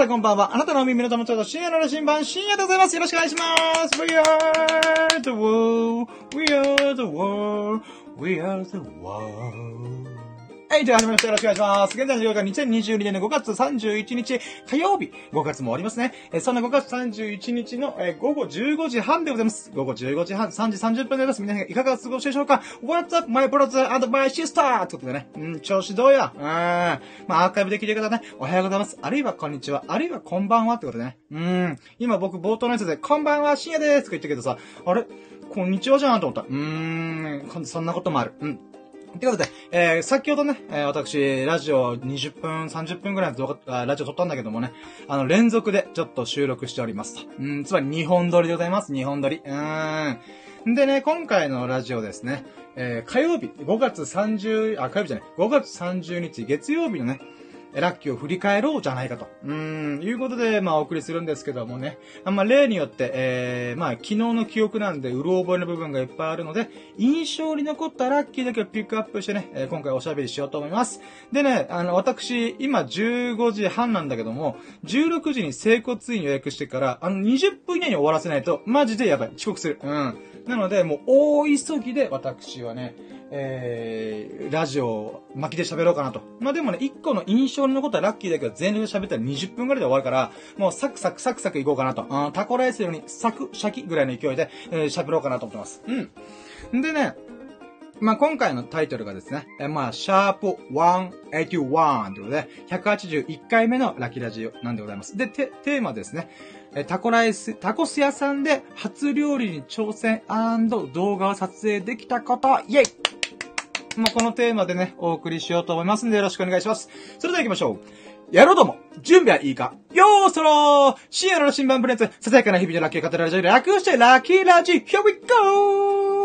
さんこんばんは。あなたのお耳の友達と深夜の新版、深夜でございます。よろしくお願いします。We are the world, we are the world, we are the world. はい、じゃあ始めました。よろしくお願いします。現在の時間2022年の5月31日火曜日。5月も終わりますね。えそんな5月31日の、え午後15時半でございます。午後15時半、3時30分でございます。皆さんいかがお過ごしでしょうか ?What's up, my brother and my sister? ってことでね。うん、調子どうや？うん。まあ、アーカイブで聞いてる方ね、おはようございます。あるいはこんにちは。あるいはこんばんはってことでね。うん。今僕冒頭のやつで、こんばんは、深夜ですとか言ったけどさ、あれ？こんにちはじゃんと思った。うーん、そんなこともある。うん。ということで、えー、先ほどね、えー、私、ラジオ20分、30分くらいの動画、ラジオ撮ったんだけどもね、あの、連続でちょっと収録しておりますと。うん、つまり2本撮りでございます。2本撮り。うーん。でね、今回のラジオですね、えー、火曜日、5月30、あ、火曜日じゃない、5月30日、月曜日のね、ラッキーを振り返ろうじゃないかと。うん、いうことで、まあ、お送りするんですけどもね。まあ、例によって、えー、まあ、昨日の記憶なんで、うろ覚えの部分がいっぱいあるので、印象に残ったラッキーだけをピックアップしてね、えー、今回おしゃべりしようと思います。でね、あの、私、今15時半なんだけども、16時に整骨院予約してから、あの、20分以内に終わらせないと、マジでやばい。遅刻する。うん。なので、もう、大急ぎで、私はね、えー、ラジオを巻きで喋ろうかなと。まあ、でもね、一個の印象に残ったラッキーだけど全力で喋ったら20分ぐらいで終わるから、もうサクサクサクサクいこうかなと。うん、タコライスようにサク、シャキぐらいの勢いで、えー、喋ろうかなと思ってます。うん。でね、まあ、今回のタイトルがですね、えまあ、シャープ181ということで、181回目のラッキーラジオなんでございます。で、テーマですね。えタコライス、タコス屋さんで初料理に挑戦動画を撮影できたこと、イェイもう、このテーマでね、お送りしようと思いますんでよろしくお願いします。それでは行きましょう。やろうとも、準備はいいか？よーそろー深夜の新版プレゼンツ、ささやかな日々のラッキー語られちゃう楽してラッキーラジ !Here we go!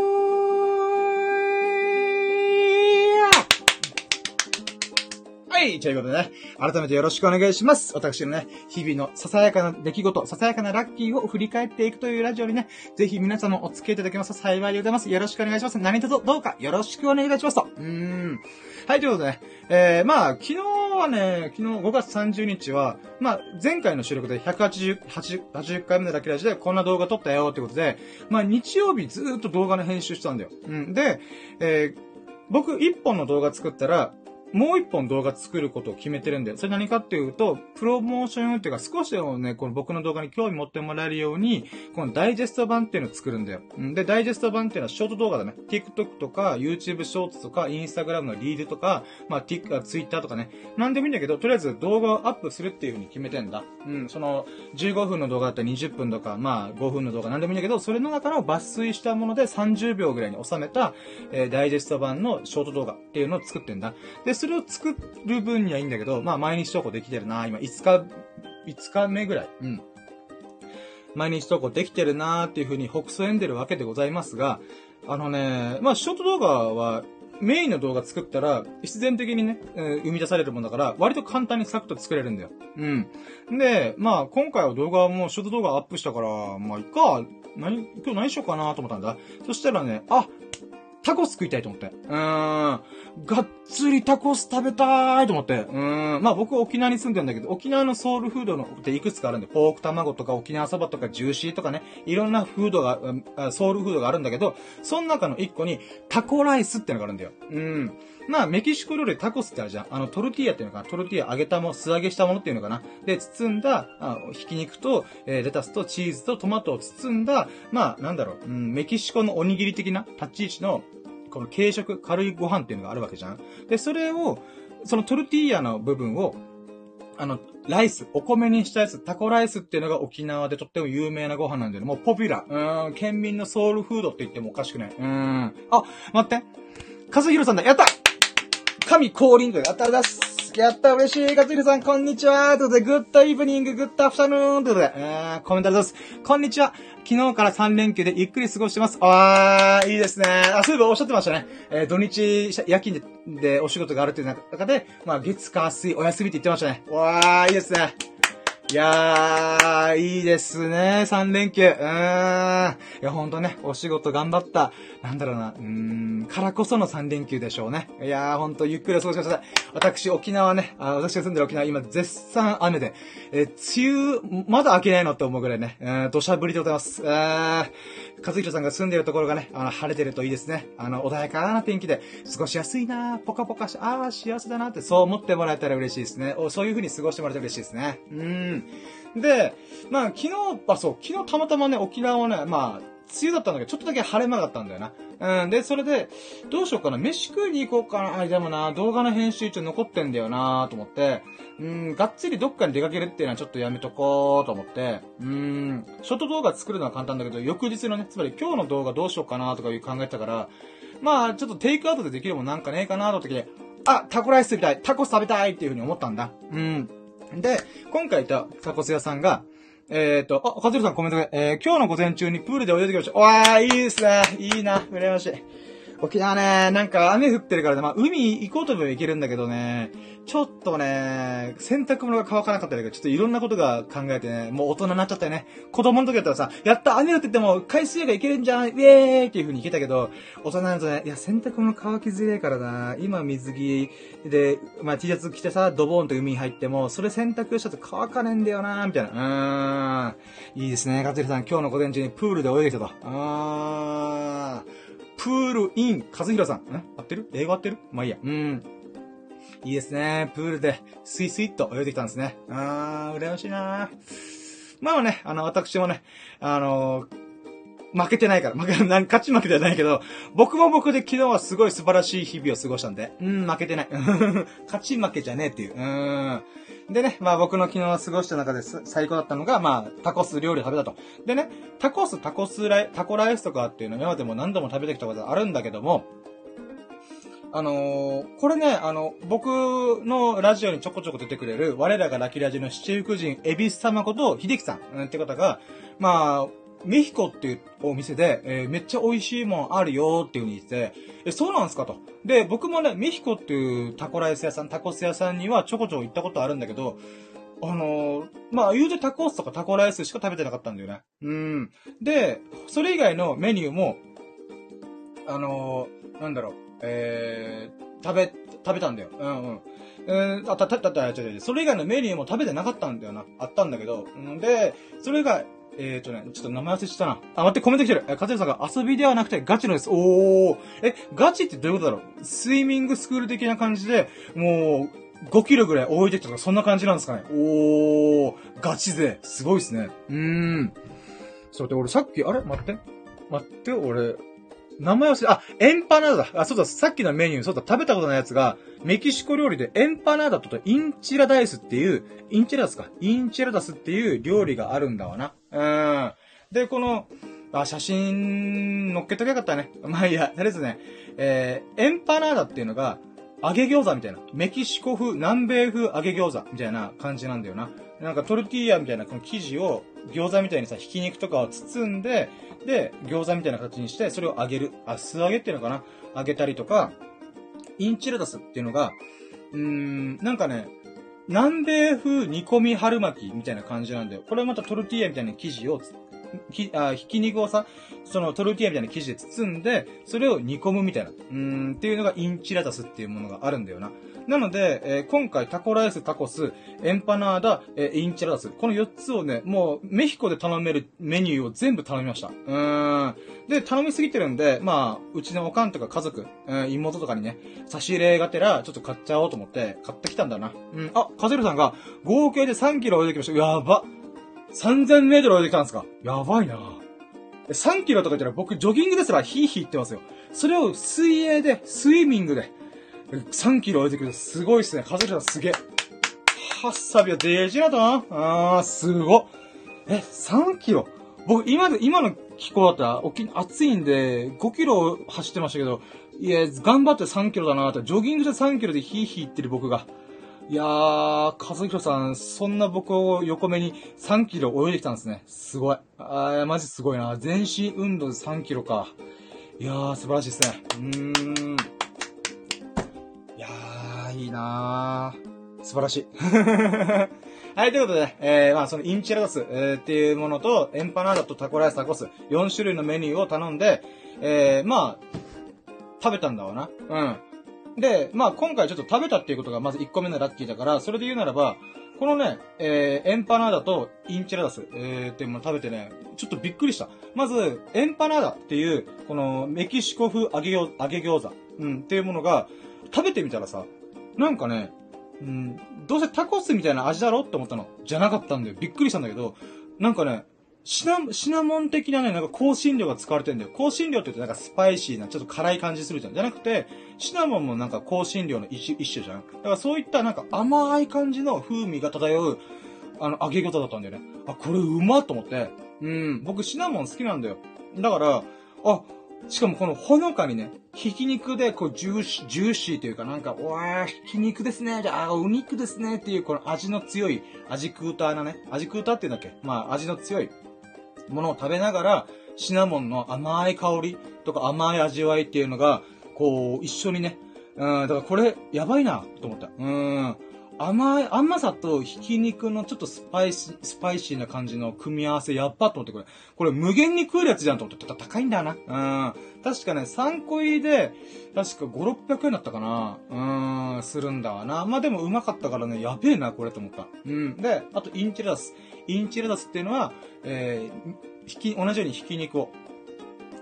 はい。ということでね、改めてよろしくお願いします。私のね、日々のささやかな出来事、ささやかなラッキーを振り返っていくというラジオにね、ぜひ皆様お付き合いいただけますと幸いでございます。よろしくお願いします。何卒どうかよろしくお願いいたしますと。うーん。はい、ということでね、えー、まあ、昨日はね、昨日5月30日は、まあ、前回の収録で180、80、80回目のラッキーラジでこんな動画撮ったよってことで、まあ、日曜日ずっと動画の編集したんだよ。うん。で、えー、僕一本の動画作ったら、もう一本動画作ることを決めてるんで、それ何かっていうと、プロモーションっていうか少しでもね、この僕の動画に興味持ってもらえるように、このダイジェスト版っていうのを作るんだよ。で、ダイジェスト版っていうのはショート動画だね。TikTok とか、YouTube ショーツとか、Instagram のリードとか、まあ、Tik、Twitter とかね。なんでもいいんだけど、とりあえず動画をアップするっていう風に決めてんだ。うん、その、15分の動画だったら20分とか、まあ、5分の動画なんでもいいんだけど、それの中の抜粋したもので30秒ぐらいに収めた、えー、ダイジェスト版のショート動画っていうのを作ってんだ。で、それを作る分にはいいんだけど、まあ、毎日投稿できてるな。今、5日、5日目ぐらい。うん。毎日投稿できてるなーっていう風に、北総んでるわけでございますが、あのね、まあ、ショート動画は、メインの動画作ったら、必然的にね、えー、生み出されるもんだから、割と簡単にサクッと作れるんだよ。うん。で、まあ、今回は動画もショート動画アップしたから、まあ、いっか、何、今日何しようかなと思ったんだ。そしたらね、あ、タコス食いたいと思って。うーん。がっつりタコス食べたいと思って。うーん。まあ僕沖縄に住んでるんだけど、沖縄のソウルフードのっていくつかあるんで、ポーク卵とか沖縄そばとかジューシーとかね、いろんなフードが、ソウルフードがあるんだけど、その中の一個にタコライスってのがあるんだよ。うん。まあ、メキシコ料理タコスってあるじゃん。あの、トルティーヤっていうのかな。トルティーヤ揚げたも、素揚げしたものっていうのかな。で、包んだ、あひき肉と、えー、レタスとチーズとトマトを包んだ、まあ、なんだろう、うん、メキシコのおにぎり的な立ち位置の、この軽食、軽いご飯っていうのがあるわけじゃん。で、それを、そのトルティーヤの部分を、あの、ライス、お米にしたやつ、タコライスっていうのが沖縄でとっても有名なご飯なんだよね。もうポピュラー。うん、県民のソウルフードって言ってもおかしくない。うん。あ、待って。和弘さんだ。やった神降臨とやったらだす。やった、嬉しい。かつひさん、こんにちは。ということで、 Good evening, good afternoon。ということで、えー、コメントありがとうございます。こんにちは。昨日から3連休でゆっくり過ごしてます。あー、いいですね。あ、そういえばおっしゃってましたね。えー、土日、夜勤ででお仕事があるという中で、まあ、月、火、水、お休みって言ってましたね。わー、いいですね。いやー、いいですね、3連休。うーん。いや、ほんとね、お仕事頑張った。なんだろうな、うーん、からこその3連休でしょうね。いやー、ほんとゆっくり過ごしてください。私、沖縄ね、あ私が住んでる沖縄、今、絶賛雨で、え、梅雨、まだ明けないのって思うぐらいね、えー、土砂降りでございます。えー、和弘さんが住んでるところがね、あの、晴れてるといいですね。あの、穏やかな天気で、過ごしやすいなポカポカし、あー、幸せだなって、そう思ってもらえたら嬉しいですね。おそういう風に過ごしてもらえたら嬉しいですね。うん。で、まあ、昨日、あ、そう、昨日たまたまね、沖縄はね、まあ、梅雨だったんだけど、ちょっとだけ晴れ間だったんだよな。うん。で、それで、どうしようかな。飯食いに行こうかな。あ、でもな、動画の編集中残ってんだよなと思って、うん、がっつりどっかに出かけるっていうのはちょっとやめとこうと思って、うん、ショート動画作るのは簡単だけど、翌日のね、つまり今日の動画どうしようかなとかいう考えたから、まあ、ちょっとテイクアウトでできるもんなんかねえかなと思って、あ、タコライス食べたいタコス食べたいっていうふうに思ったんだ。うん。で、今回いたタコス屋さんが、えっ、と、あ、かずるさんコメントで、えー、今日の午前中にプールで泳いできました。わー、いいっすね。いいな。羨ましい。沖縄ね、なんか雨降ってるからね、まあ海行こうと思えば行けるんだけどね、ちょっとね、洗濯物が乾かなかったりとか、ちょっといろんなことが考えてね、もう大人になっちゃったよね。子供の時だったらさ、やった雨降ってても海水泳がいけるんじゃんイェーイっていう風に行けたけど、大人になるとね、いや洗濯物乾きづれえからな、今水着で、まあ T シャツ着てさ、ドボーンと海に入っても、それ洗濯したと乾かねえんだよなみたいな。うーん。いいですね、かつりさん。今日の午前中にプールで泳いできたと。あーん。プールイン、和弘さん。ん合ってる？英語合ってる？まあいいや。うん。いいですね。プールで、スイスイっと泳いできたんですね。あー、羨ましいなまあね、あの、私もね、あのー、負けてないから、負け、な勝ち負けではないけど、僕も僕で昨日はすごい素晴らしい日々を過ごしたんで、うん、負けてない。勝ち負けじゃねえっていう。うん。でね、まあ僕の昨日過ごした中で最高だったのが、まあ、タコス料理食べたと。でね、タコス、タコスライ、タコライスとかっていうの今までも何度も食べてきたことあるんだけども、あのー、これね、あの、僕のラジオにちょこちょこ出てくれる、我らがラキラジの七福神、エビス様こと秀樹さんって方が、まあ、メヒコっていうお店で、えー、めっちゃ美味しいもんあるよっていう風に言ってて、え、そうなんすかと。で、僕もね、メヒコっていうタコライス屋さん、タコス屋さんにはちょこちょこ行ったことあるんだけど、あのー、まあ、言うてタコスとかタコライスしか食べてなかったんだよね。うん。で、それ以外のメニューも、あのー、なんだろう、えー、食べ、食べたんだよ。うんうん。えー、あ、た、た、た、た、違う違う。それ以外のメニューも食べてなかったんだよな。あったんだけど。んで、それが、えーとね、ちょっと名前忘れしたな。あ、待って、コメント来てる。え、かつさんが遊びではなくてガチのです。おー。え、ガチってどういうことだろう？スイミングスクール的な感じで、もう、5キロぐらい泳いできたとか、そんな感じなんですかね？おー。ガチ勢。すごいっすね。うーん。ちょっと待って、俺さっき、あれ？待って。待って、俺、名前忘れ、あ、エンパナーダだ。あ、そうだ、さっきのメニュー、そうだ、食べたことないやつが、メキシコ料理でエンパナーダとインチラダイスっていう、インチラダスか。インチラダスっていう料理があるんだわな。うん。で、この、あ、写真、載っけときゃよかったね。まあいいや、とりあえずね、えー、エンパナーダっていうのが、揚げ餃子みたいな。メキシコ風、南米風揚げ餃子みたいな感じなんだよな。なんかトルティーヤみたいなこの生地を餃子みたいにさ、ひき肉とかを包んで、で、餃子みたいな形にして、それを揚げる。あ、素揚げっていうのかな揚げたりとか、インチレタスっていうのが、うーん、なんかね、南米風煮込み春巻きみたいな感じなんだよ。これはまたトルティーヤみたいな生地をひ、あ、ひき肉をさ、そのトルティーヤみたいな生地で包んで、それを煮込むみたいな、うん、っていうのがインチラタスっていうものがあるんだよな。なので、えー、今回タコライス、タコス、エンパナーダ、えー、インチャラタス。この4つをね、もう、メヒコで頼めるメニューを全部頼みました。うーん。で、頼みすぎてるんで、まあ、うちのおかんとか家族、えー、妹とかにね、差し入れがてら、ちょっと買っちゃおうと思って、買ってきたんだな。うん。あ、カゼルさんが、合計で3キロ泳いできました。やば。3000メートル泳いできたんですかやばいな3キロとか言ったら僕ジョギングですらヒーヒー言ってますよ。それを水泳で、スイミングで、3キロ泳いでくるすごいっすね。カズルさんすげえ。ハッサビはデージだとな。あー、すごえ、3キロ？僕、今で、今の気候だったら、沖、暑いんで、5キロ走ってましたけど、いや、頑張って3キロだなって、ジョギングで3キロでヒーヒー言ってる僕が。いやー、和弘さん、そんな僕を横目に3キロ泳いできたんですね。すごい。あー、マジすごいな。全身運動で3キロか。いやー、素晴らしいですね。うーん。い、いなー。素晴らしい。はい、ということで、えー、まあ、そのインチラダス、えー、っていうものと、エンパナーダとタコライスタコス、4種類のメニューを頼んで、えー、まあ、食べたんだわな。うん。で、まあ、今回ちょっと食べたっていうことがまず1個目のラッキーだから、それで言うならば、このね、えー、エンパナーダとインチラダス、えー、っていうもの食べてね、ちょっとびっくりした。まず、エンパナーダっていう、このメキシコ風揚げ揚げ餃子、うん、っていうものが、食べてみたらさ、なんかね、うん、どうせタコスみたいな味だろって思ったの。じゃなかったんだよ。びっくりしたんだけど、なんかね、シナ、シナモン的なね、なんか香辛料が使われてんだよ。香辛料って言うとなんかスパイシーな、ちょっと辛い感じするじゃん。じゃなくて、シナモンもなんか香辛料の一種、一種じゃん。だからそういったなんか甘い感じの風味が漂う、あの、揚げ方だったんだよね。あ、これうまと思って。うん、僕シナモン好きなんだよ。だから、あ、しかもこのほのかにね、ひき肉でこうジューシー、ジューシーというかなんか、わー、ひき肉ですね、じゃあ、お肉ですねっていうこの味の強い、味クーターなね、味クーターって言うんだっけ？まあ味の強いものを食べながら、シナモンの甘い香りとか甘い味わいっていうのが、こう、一緒にね、うん、だからこれ、やばいな、と思った。うん。甘い、甘さとひき肉のちょっとスパイス、スパイシーな感じの組み合わせやっぱと思ってこれ。これ無限に食えるやつじゃんと思ってた。高いんだよな。うん。確かね、3個入りで、確か5、600円だったかな。うん、するんだわな。まあでもうまかったからね、やべえな、これと思った。うん。で、あとインチレダス。インチレダスっていうのは、えー、ひき、同じようにひき肉を、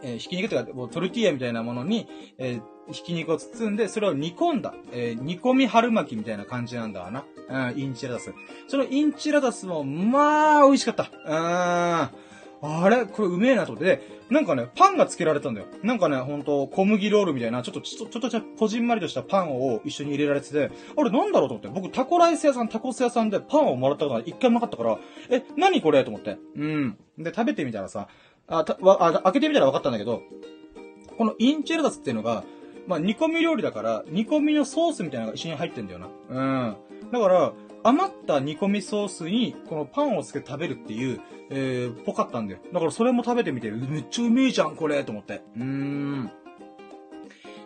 えー、ひき肉というか、トルティーヤみたいなものに、えー、ひき肉を包んで、それを煮込んだ、えー、煮込み春巻きみたいな感じなんだわな。うん、インチラダス。そのインチラダスも、まあ、美味しかった。うーん。あれ？これうめえなと思って、なんかね、パンが付けられたんだよ。なんかね、ほんと、小麦ロールみたいな、ちょっと、ちょっと、ちょっと、こじんまりとしたパンを一緒に入れられてて、あれなんだろうと思って、僕タコライス屋さん、タコス屋さんでパンをもらったことが一回もなかったから、え、何これと思って。うん。で、食べてみたらさ、あ、た、わ、あ、開けてみたら分かったんだけど、このインチェルダスっていうのが、まあ、煮込み料理だから、煮込みのソースみたいなのが一緒に入ってんだよな。うん。だから、余った煮込みソースに、このパンをつけて食べるっていう、えー、ぽかったんだよ。だからそれも食べてみて、めっちゃうめえじゃん、これと思って。うーん。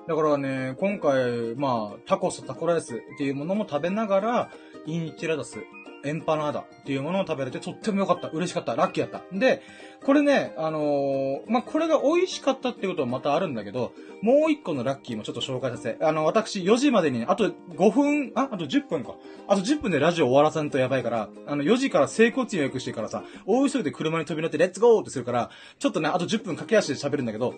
だからね、今回、まあ、タコス、タコライスっていうものも食べながら、インチラダス、エンパナーダっていうものを食べれてとっても良かった。嬉しかった。ラッキーやった。で、これね、あのー、まあ、これが美味しかったってことはまたあるんだけど、もう一個のラッキーもちょっと紹介させてあの、私4時までに、あと5分、あ、あと10分か。あと10分でラジオ終わらせんとやばいから、あの、4時から整骨院予約してからさ、大急ぎで車に飛び乗ってレッツゴーってするから、ちょっとね、あと10分駆け足で喋るんだけど、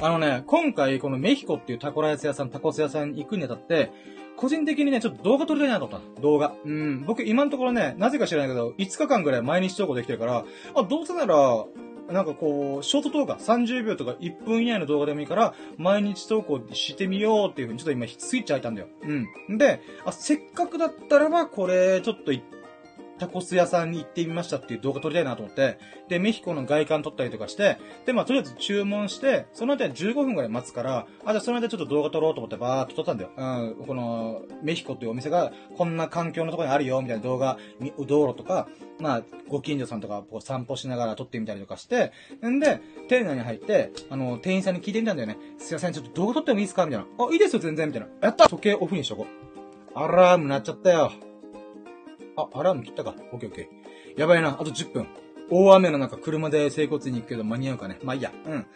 あのね、今回このメヒコっていうタコライス屋さん、タコス屋さんに行くにあたって、個人的にね、ちょっと動画撮りたいなと思った。動画。うん。僕今のところね、なぜか知らないけど、5日間ぐらい毎日投稿できてるから、あ、どうせなら、なんかこう、ショート動画、30秒とか1分以内の動画でもいいから、毎日投稿してみようっていうふうにちょっと今スイッチ開いたんだよ。うん。で、あ、せっかくだったらば、これ、ちょっとタコス屋さんに行ってみましたっていう動画撮りたいなと思って、で、メヒコの外観撮ったりとかして、で、まあ、とりあえず注文して、その間15分くらい待つから、あ、じゃあその間ちょっと動画撮ろうと思ってバーっと撮ったんだよ。うん、この、メヒコっていうお店が、こんな環境のところにあるよ、みたいな動画、道路とか、まあ、ご近所さんとか、こう散歩しながら撮ってみたりとかして、んで、店内に入って、あの、店員さんに聞いてみたんだよね。すいません、ちょっと動画撮ってもいいですか？みたいな。あ、いいですよ、全然、みたいな。やった時計オフにしとこう。アラーム鳴っちゃったよ。あ、アラーム切ったか。オッケーオッケー。やばいな。あと10分。大雨の中、車で整骨に行くけど間に合うかね。まあいいや。うん。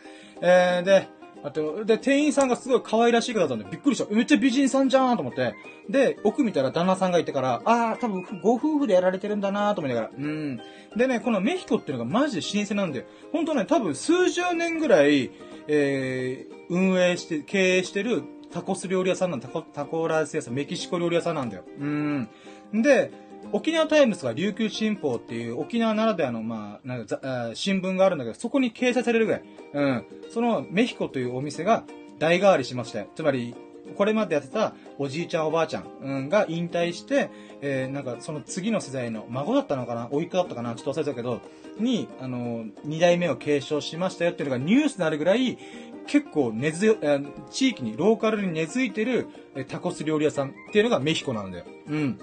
えー、で、あと、で、店員さんがすごい可愛らしい方だったんで、びっくりした。めっちゃ美人さんじゃんと思って。で、奥見たら旦那さんがいてから、あー、多分、ご夫婦でやられてるんだなと思いながら。うん。でね、このメヒコっていうのがマジで老舗なんで、ほんとね、多分数十年ぐらい、えー、運営して、経営してるタコス料理屋さんなんタコ、タコライス屋さん、メキシコ料理屋さんなんだよ。うん。で、沖縄タイムズか琉球新報っていう沖縄ならではの、まあ、なんか新聞があるんだけど、そこに掲載されるぐらい。うん。そのメヒコというお店が代替わりしまして、つまり、これまでやってたおじいちゃんおばあちゃん、うん、が引退して、えー、なんかその次の世代の孫だったのかな？おいっ子だったかな？ちょっと忘れたけど、に、あの、二代目を継承しましたよっていうのがニュースになるぐらい、結構根強、え地域に、ローカルに根付いてるえタコス料理屋さんっていうのがメヒコなんだよ。うん。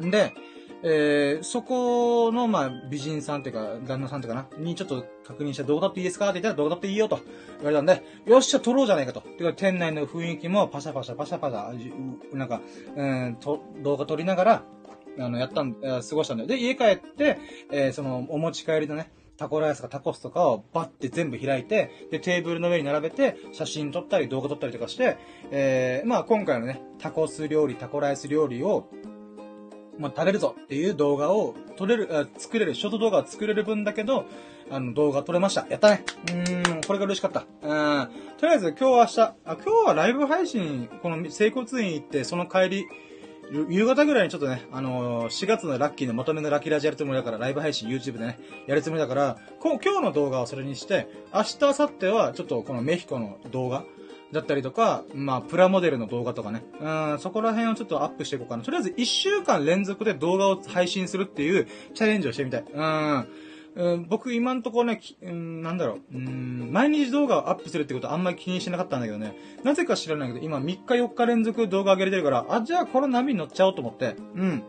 んで、えー、そこの、まあ、美人さんっていうか、旦那さんっていうかな、にちょっと確認して動画撮っていいですか？って言ったら動画撮っていいよと言われたんで、よっしゃ、撮ろうじゃないかと。てか、店内の雰囲気もパシャパシャパシャパシャ、なんか、うん、と、動画撮りながら、あの、やったん、過ごしたんだよ。で、家帰って、えーその、お持ち帰りのね、タコライスとかタコスとかをバッて全部開いて、で、テーブルの上に並べて、写真撮ったり動画撮ったりとかして、えー、まあ今回のね、タコス料理、タコライス料理を、まあ食べるぞっていう動画を撮れる、作れる、ショート動画を作れる分だけど、あの、動画撮れました。やったね。うーん、これが嬉しかった。うん。とりあえず今日は明日、あ、今日はライブ配信、この整骨院行って、その帰り、夕方ぐらいにちょっとね、あのー4月のラッキーのまとめのラッキーラジやるつもりだから、ライブ配信 YouTube でね、やるつもりだから、こ今日の動画をそれにして、明日、明後日はちょっとこのメヒコの動画だったりとか、まあ、プラモデルの動画とかね、うん、そこら辺をちょっとアップしていこうかな。とりあえず1週間連続で動画を配信するっていうチャレンジをしてみたい。うん。うん、僕今んところね、うん、なんだろう、うん、毎日動画をアップするってことあんまり気にしてなかったんだけどね、なぜか知らないけど、今3日4日連続動画上げれてるから、あ、じゃあこの波に乗っちゃおうと思って、うん。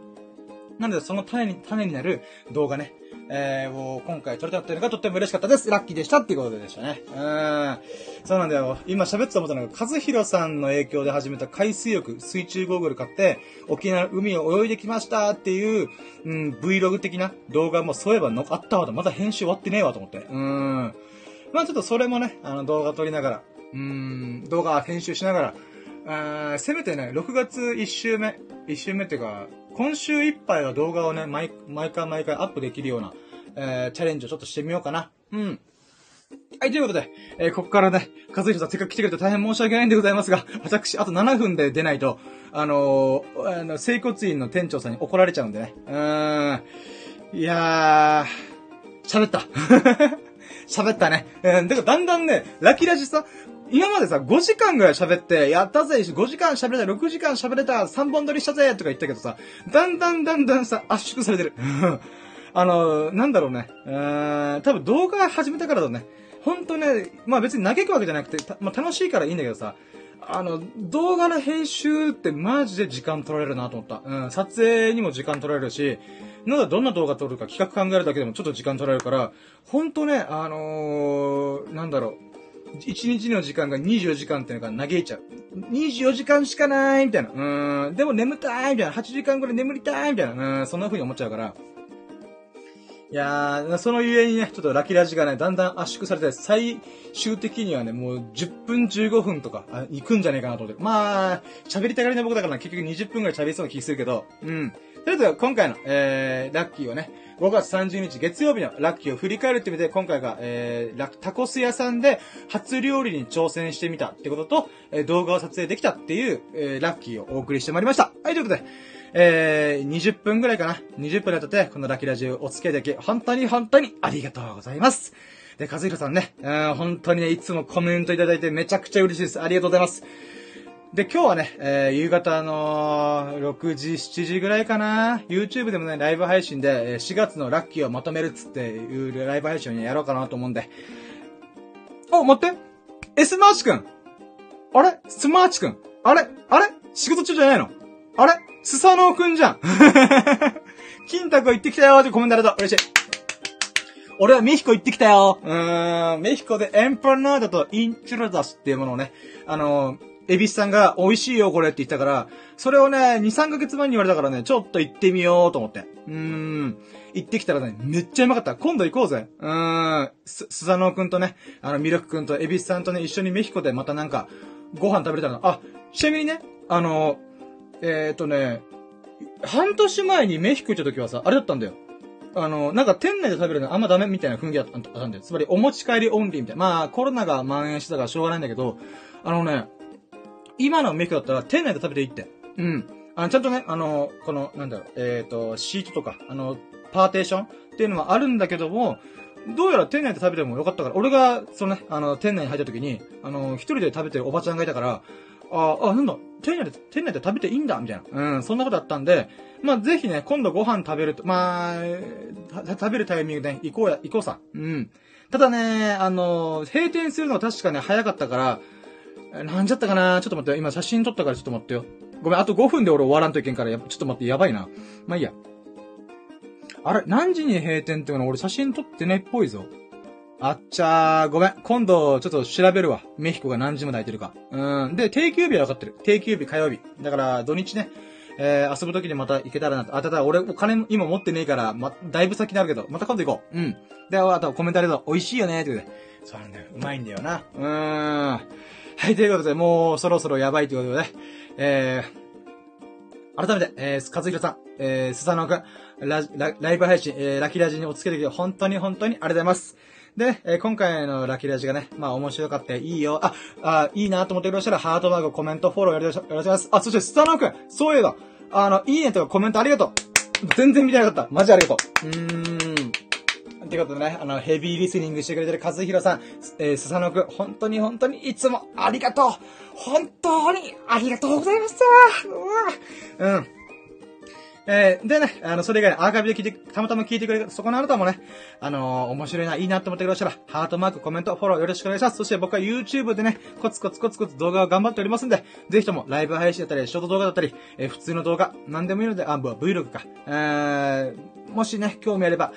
なので、その種に、種になる動画ね、えー、を今回撮れたっていうのがとっても嬉しかったです。ラッキーでしたっていうことでしたね。うん。そうなんだよ。今喋ってて思ったのが、和弘さんの影響で始めた海水浴、水中ゴーグル買って、沖縄海を泳いできましたっていう、うん、Vlog 的な動画もそういえばのあったわと、まだ編集終わってねえわと思って。うん。まあちょっとそれもね、あの動画撮りながら、うん、動画編集しながら、あーせめてね、6月1週目、1週目っていうか、今週いっぱいは動画をね、毎毎回毎回アップできるような、えーチャレンジをちょっとしてみようかな。うん。はい、ということで、えーここからね、和弘さんせっかく来てくれて大変申し訳ないんでございますが、私、あと7分で出ないと、あのーあの、整骨院の店長さんに怒られちゃうんでね。うーん。いやー、喋った。喋ったね。うん、だからだんだんね、ラキラジさ、今までさ、5時間ぐらい喋って、やったぜ !5 時間喋れた !6 時間喋れた !3 本撮りしたぜとか言ったけどさ、だんだんだんだんさ、圧縮されてる。あの、なんだろうね。うーん、多分動画始めたからだね。ほんとね、まあ別に嘆くわけじゃなくて、まあ楽しいからいいんだけどさ、あの、動画の編集ってマジで時間取られるなと思った。うん、撮影にも時間取られるし、なんだどんな動画撮るか企画考えるだけでもちょっと時間取られるから、ほんとね、あのー、なんだろう。1日の時間が24時間っていうのが嘆いちゃう。24時間しかないみたいな。うん。でも眠たいみたいな。8時間ぐらい眠りたいみたいな。うん。そんな風に思っちゃうから。いやー、そのゆえにね、ちょっとラキラジがね、だんだん圧縮されて、最終的にはね、もう10分15分とか、あ行くんじゃねえかなと思って。まあ、喋りたがりな僕だからな結局20分ぐらい喋りそうな気するけど、うん。とりあえず、今回の、えー、ラッキーをね、5月30日月曜日のラッキーを振り返るって意味で、今回が、えー、ラタコス屋さんで初料理に挑戦してみたってことと、えー動画を撮影できたっていう、えー、ラッキーをお送りしてまいりました。はい、ということで、えー、20分ぐらいかな。20分だって、このラッキーラジオお付き合いいただき、本当に本当にありがとうございます。で、和弘さんね、うん本当にね、いつもコメントいただいてめちゃくちゃ嬉しいです。ありがとうございます。で、今日はね、えー、夕方の6時、7時ぐらいかな。YouTube でもね、ライブ配信で、4月のラッキーをまとめるっつっていうライブ配信をねやろうかなと思うんで。お、待って。え、スマーチくんあれ？スマーチくんあれ？あれ？仕事中じゃないの？あれ？スサノオくんじゃん。金太くん行ってきたよーってコメントあると嬉しい。俺はメヒコ行ってきたようーん、メヒコでエンパナーダとインチュラダスっていうものをね、あのー、エビスさんが美味しいよこれって言ったから、それをね、2、3ヶ月前に言われたからね、ちょっと行ってみようと思って。うーん。行ってきたらね、めっちゃうまかった。今度行こうぜ。うーん。す、スザノオくんとね、あの、ミルクくんとエビスさんとね、一緒にメヒコでまたなんか、ご飯食べれたら、あ、ちなみにね、あの、えー、っとね、半年前にメヒコ行った時はさ、あれだったんだよ。あの、なんか店内で食べるのあんまダメみたいな雰囲気だったんだよ。つまりお持ち帰りオンリーみたいな。まあ、コロナが蔓延してたからしょうがないんだけど、あのね、今のメヒコだったら店内で食べていいって。うん。あの、ちゃんとね、あの、この、なんだろう、えっ、と、シートとか、あの、パーテーションっていうのはあるんだけども、どうやら店内で食べてもよかったから、俺が、そのね、あの、店内に入った時に、あの、一人で食べてるおばちゃんがいたから、あ、あ、なんだ、店内で、店内で食べていいんだみたいな。うん、そんなことあったんで、まあ、ぜひね、今度ご飯食べると、まあ、た食べるタイミングで、ね、行こうや、行こうさ。うん。ただね、あの、閉店するのは確かね、早かったから、えなんじゃったかな？ちょっと待って、今写真撮ったからちょっと待ってよ。ごめん、あと5分で俺終わらんといけんから、やちょっと待って、やばいな。まあいいや。あれ、何時に閉店っていうの？俺写真撮ってねっぽいぞ。あっちゃー、ごめん。今度、ちょっと調べるわ。メヒコが何時まで空いてるか。うん。で、定休日は分かってる。定休日火曜日。だから、土日ね。えー、遊ぶ時にまた行けたらなと。あ、ただ俺お金今持ってねえから、ま、だいぶ先になるけど、また今度行こう。うん。で、あとコメントありがとう。美味しいよねって言うて。そうなんだよ。うまいんだよな。うーん。はい、ということで、もうそろそろやばいということで、えー、改めて、えー、和弘さん、えー、スサノくん、ラ、ラ、ライブ配信、えー、ラキラジにお付けできて、本当に本当にありがとうございます。で、えー、今回のラキラジがね、まあ面白かったいいよ。あ、あ、いいなと思ってくれましたら、ハートマーク、コメント、フォローよろしくお願いします。あ、そしてスタノーくん、そういえば、あの、いいねとかコメントありがとう。全然見てなかった。マジありがとう。うーん。ってことでね、あの、ヘビーリスニングしてくれてる和弘さん、えー、スサノく、本当に本当にいつもありがとう本当にありがとうございましたうわうん。えー、でね、あの、それ以外アーカイブで聞いて、たまたま聞いてくれた、そこのあなたもね、あのー、面白いな、いいなと思ってくださったら、ハートマーク、コメント、フォローよろしくお願いします。そして僕は YouTube でね、コツコツコツコツ動画を頑張っておりますんで、ぜひともライブ配信だったり、ショート動画だったり、えー、普通の動画、なんでもいいので、あ、Vlog か、えー、もしね、興味あれば、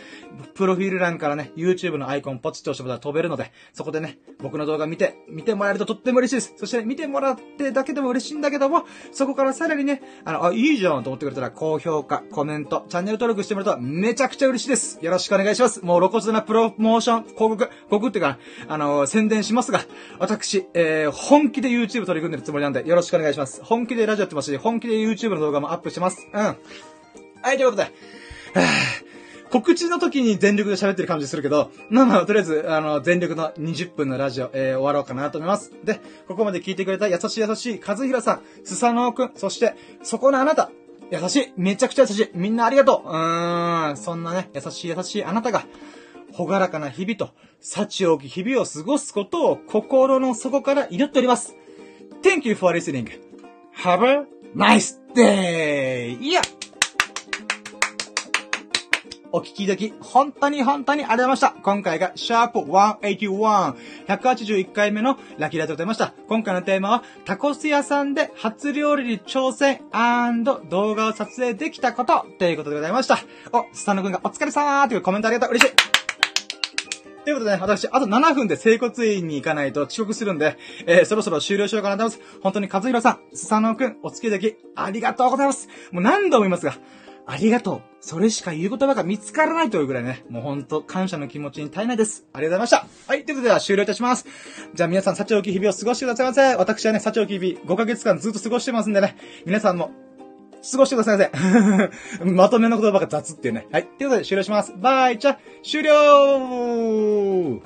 プロフィール欄からね、YouTube のアイコンポチッと押してもらったら飛べるので、そこでね、僕の動画見て、見てもらえるととっても嬉しいです。そして、ね、見てもらってだけでも嬉しいんだけども、そこからさらにね、あの、あ、いいじゃんと思ってくれたら、高評価、コメント、チャンネル登録してもらうとめちゃくちゃ嬉しいです。よろしくお願いします。もう露骨なプロモーション、広告、広告っていうか、あのー、宣伝しますが、私、えー、本気で YouTube 取り組んでるつもりなんで、よろしくお願いします。本気でラジオやってますし、本気で YouTube の動画もアップしてます。うん。はい、ということで、告知の時に全力で喋ってる感じするけど、まあまあ、とりあえず、あの、全力の20分のラジオ、えー、終わろうかなと思います。で、ここまで聞いてくれた優しい優しい和弘さん、スサノオくん、そして、そこのあなた、優しいめちゃくちゃ優しいみんなありがとううーん、そんなね、優しい優しいあなたが、ほがらかな日々と、幸多き日々を過ごすことを心の底から祈っております。Thank you for listening. Have a nice day! いやお聞きいただき、本当に本当にありがとうございました。今回が、シャープ181、181回目のラッキーラでございました。今回のテーマは、タコス屋さんで初料理に挑戦動画を撮影できたことということでございました。お、スタンド君がお疲れ様ーというコメントありがとう。嬉しい。ということでね、私、あと7分で整骨院に行かないと遅刻するんで、えー、そろそろ終了しようかなと思います。本当に和弘さん、スサノくん、お付き合いでき、ありがとうございます。もう何度も言いますが、ありがとう。それしか言う言葉が見つからないというぐらいね、もうほんと感謝の気持ちに絶えないです。ありがとうございました。はい、ということでは終了いたします。じゃあ皆さん、幸き日々を過ごしてくださいませ。私はね、幸き日々5ヶ月間ずっと過ごしてますんでね、皆さんも過ごしてくださいませ。まとめの言葉が雑っていうね。はい。ということで終了します。バイ、じゃあ、終了